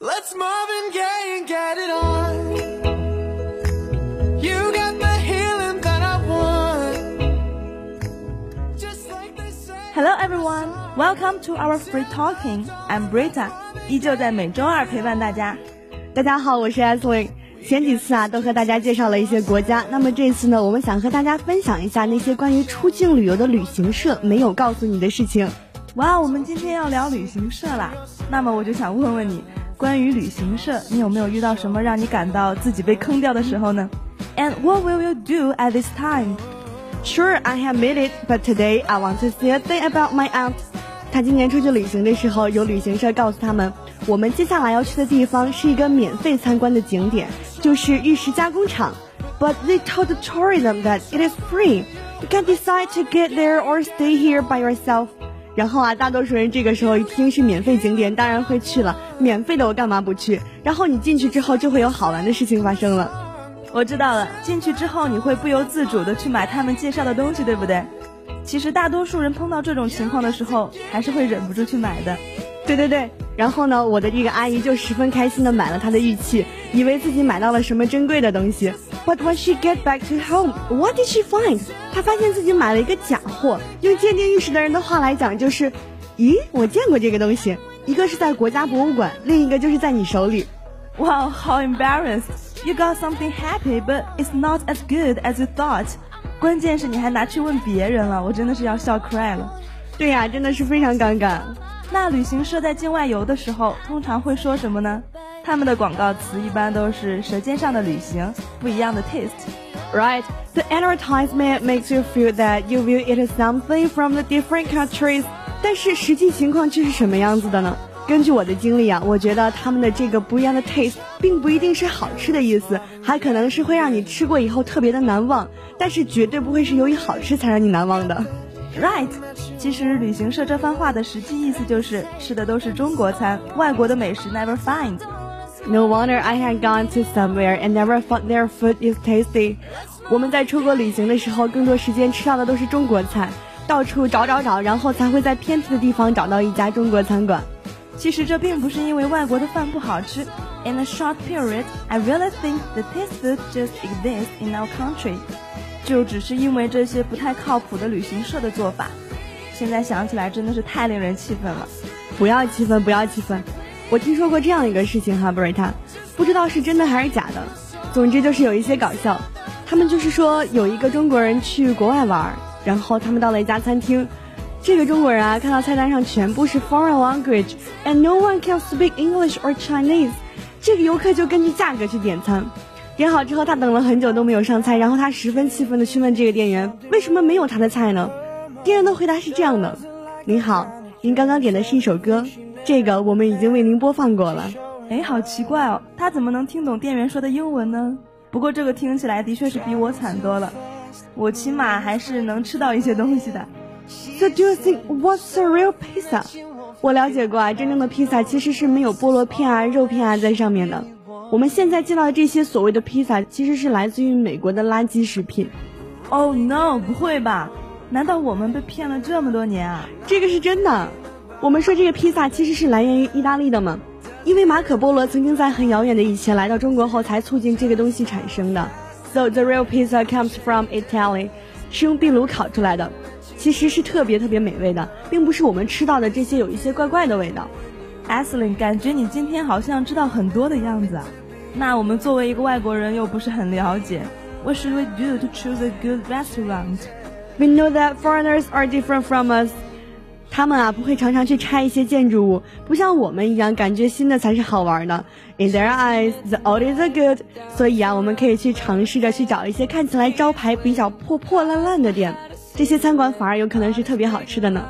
Let's Marvin Gaye and get it on. You got the healing that I want. Just like they say. Hello everyone, welcome to our free talking. I'm Brita，依旧在每周二陪伴大家。大家好，我是 Ashley。前几次啊，都和大家介绍了一些国家，那么这次呢，我们想和大家分享一下那些关于出境旅游的旅行社没有告诉你的事情。哇，我们今天要聊旅行社啦，那么我就想问问你，关于旅行社，你有没有遇到什么让你感到自己被坑掉的时候呢？And what will you do at this time? Sure, I have made it, but today I want to say a thing about my aunt. 她今年出去旅行的时候，有旅行社告诉他们，我们接下来要去的地方是一个免费参观的景点，就是玉石加工厂。But they told the tourism that it is free. You can decide to get there or stay here by yourself. 然后啊，大多数人这个时候一听是免费景点，当然会去了。免费的我干嘛不去？然后你进去之后就会有好玩的事情发生了。我知道了，进去之后你会不由自主的去买他们介绍的东西，对不对？其实大多数人碰到这种情况的时候，还是会忍不住去买的。对对对，然后呢，我的这个阿姨就十分开心的买了她的玉器，以为自己买到了什么珍贵的东西。But when she get back to home, what did she find？她发现自己买了一个假货。用鉴定玉石的人的话来讲，就是，咦，我见过这个东西，一个是在国家博物馆，另一个就是在你手里。Wow, how embarrassed! You got something happy, but it's not as good as you thought. 关键是你还拿去问别人了，我真的是要笑 cry 了。对呀、真的是非常尴尬。那旅行社在境外游的时候，通常会说什么呢？他们的广告词一般都是“舌尖上的旅行”，不一样的 taste。Right. The advertisement makes you feel that you it as something from the different countries. 但是实际情况却是什么样子的呢？根据我的经历啊，我觉得他们的这个不一样的 taste 并不一定是好吃的意思，还可能是会让你吃过以后特别的难忘，但是绝对不会是由于好吃才让你难忘的。Right，其实旅行社这番话的实际意思就是吃的都是中国餐，外国的美食 never find。No wonder I had gone to somewhere and never thought their food is tasty. 我们在出国旅行的时候，更多时间吃到的都是中国菜，到处找找找，然后才会在偏僻的地方找到一家中国餐馆。其实这并不是因为外国的饭不好吃。In a short period, I really think the taste food just exists in our country. 就只是因为这些不太靠谱的旅行社的做法。现在想起来真的是太令人气愤了。不要气愤，不要气愤。我听说过这样一个事情哈，布瑞塔，不知道是真的还是假的。总之就是有一些搞笑。他们就是说有一个中国人去国外玩，然后他们到了一家餐厅，这个中国人啊看到菜单上全部是 foreign language and no one can speak English or Chinese，这个游客就根据价格去点餐。点好之后，他等了很久都没有上菜，然后他十分气愤的去问这个店员为什么没有他的菜呢？店员的回答是这样的：您好，您刚刚点的是一首歌，这个我们已经为您播放过了。哎，好奇怪哦，他怎么能听懂店员说的英文呢？不过这个听起来的确是比我惨多了，我起码还是能吃到一些东西的。So do you think what's a real pizza？我了解过啊，真正的披萨其实是没有菠萝片啊、肉片啊在上面的。我们现在见到的这些所谓的披萨，其实是来自于美国的垃圾食品。Oh no，不会吧？难道我们被骗了这么多年啊？这个是真的。我们说这个披萨其实是来源于意大利的嘛，因为马可波罗曾经在很遥远的以前来到中国后，才促进这个东西产生的。So the real pizza comes from Italy，是用壁炉烤出来的，其实是特别特别美味的，并不是我们吃到的这些有一些怪怪的味道。a s l i n 感觉你今天好像知道很多的样子啊。那我们作为一个外国人又不是很了解，What should we do to choose a good restaurant？We know that foreigners are different from us。他们啊不会常常去拆一些建筑物，不像我们一样感觉新的才是好玩的。In their eyes, the old is good。所以啊，我们可以去尝试着去找一些看起来招牌比较破破烂烂的店，这些餐馆反而有可能是特别好吃的呢。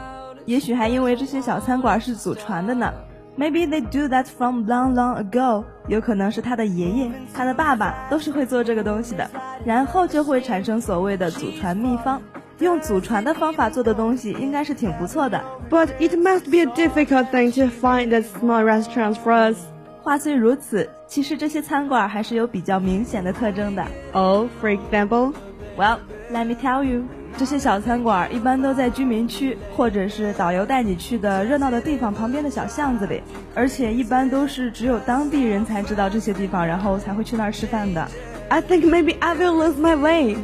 也许还因为这些小餐馆是祖传的呢。Maybe they do that from long, long ago。有可能是他的爷爷、他的爸爸都是会做这个东西的，然后就会产生所谓的祖传秘方。用祖传的方法做的东西应该是挺不错的。But it must be a difficult thing to find the small restaurants for us. 话虽如此，其实这些餐馆还是有比较明显的特征的。Oh, for example, Well, let me tell you，这些小餐馆一般都在居民区，或者是导游带你去的热闹的地方旁边的小巷子里，而且一般都是只有当地人才知道这些地方，然后才会去那儿吃饭的。I think maybe I will lose my way。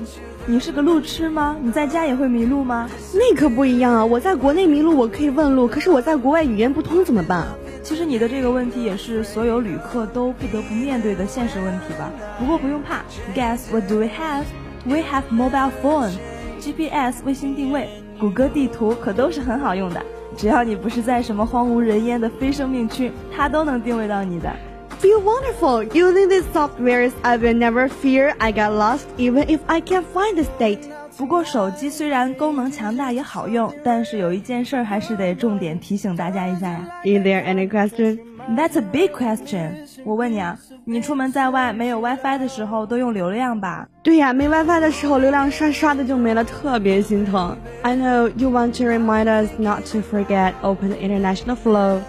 你是个路痴吗？你在家也会迷路吗？那可不一样啊！我在国内迷路我可以问路，可是我在国外语言不通怎么办？其实你的这个问题也是所有旅客都不得不面对的现实问题吧。不过不用怕，Guess what do we have? We have mobile phone, GPS 卫星定位，谷歌地图可都是很好用的。只要你不是在什么荒无人烟的非生命区，它都能定位到你的。Feel wonderful. Using these softwares, I will never fear I get lost, even if I can't find the state. 不过手机虽然功能强大也好用，但是有一件事儿还是得重点提醒大家一下呀。 Is there any question? That's a big question。我问你啊，你出门在外没有 WiFi 的时候都用流量吧？对呀，没 WiFi 的时候流量刷刷的就没了，特别心疼。I know you want to remind us not to forget open the international flow.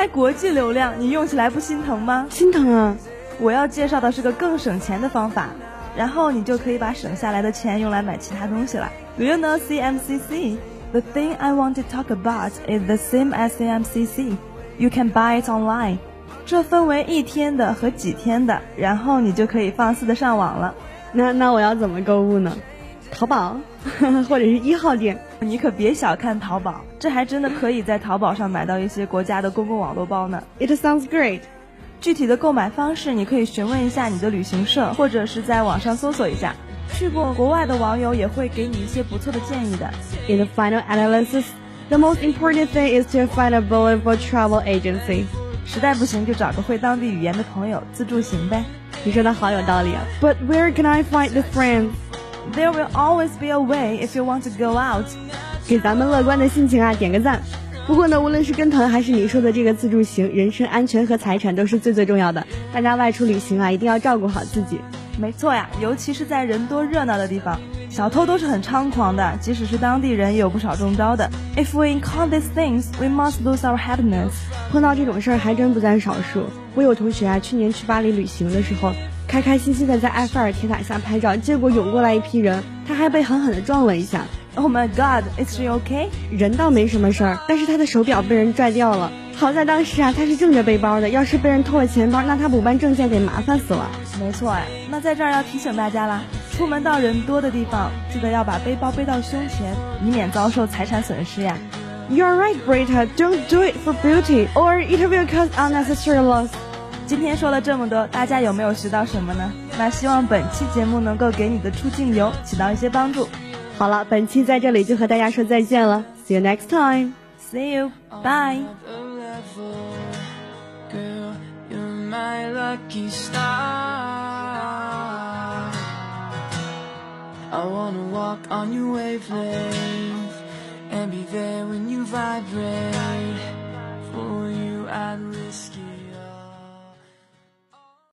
开国际流量，你用起来不心疼吗？心疼啊！我要介绍的是个更省钱的方法，然后你就可以把省下来的钱用来买其他东西了。Do you know CMCC? The thing I want to talk about is the same as CMCC. You can buy it online. 这分为一天的和几天的，然后你就可以放肆的上网了。那那我要怎么购物呢？淘宝，或者是一号店。你可别小看淘宝，这还真的可以在淘宝上买到一些国家的公共网络包呢。It sounds great. 具体的购买方式，你可以询问一下你的旅行社，或者是在网上搜索一下。去过国外的网友也会给你一些不错的建议的。In the final analysis, the most important thing is to find a believable travel agency. 实在不行就找个会当地语言的朋友自助行呗。你说的好有道理啊。But where can I find the friends? There will always be a way if you want to go out。给咱们乐观的心情啊点个赞。不过呢，无论是跟团还是你说的这个自助行，人身安全和财产都是最最重要的。大家外出旅行啊，一定要照顾好自己。没错呀，尤其是在人多热闹的地方，小偷都是很猖狂的，即使是当地人也有不少中招的。If we encounter these things, we must lose our happiness。碰到这种事儿还真不在少数。我有同学啊，去年去巴黎旅行的时候，开开心心的在埃菲尔铁塔下拍照，结果涌过来一批人，他还被狠狠的撞了一下。Oh my God, is she okay？人倒没什么事儿，但是他的手表被人拽掉了。好在当时啊，他是正着背包的，要是被人偷了钱包，那他补办证件得麻烦死了。没错哎，那在这儿要提醒大家啦，出门到人多的地方，记得要把背包背到胸前，以免遭受财产损失呀。You're right, Brita. Don't do it for beauty, or it will cause unnecessary loss. 今天说了这么多，大家有没有学到什么呢？那希望本期节目能够给你的出境游起到一些帮助。好了，本期在这里就和大家说再见了。See you next time. See you, bye. Girl, you're my lucky star. I wanna walk on your wavelength and be there when you vibrate.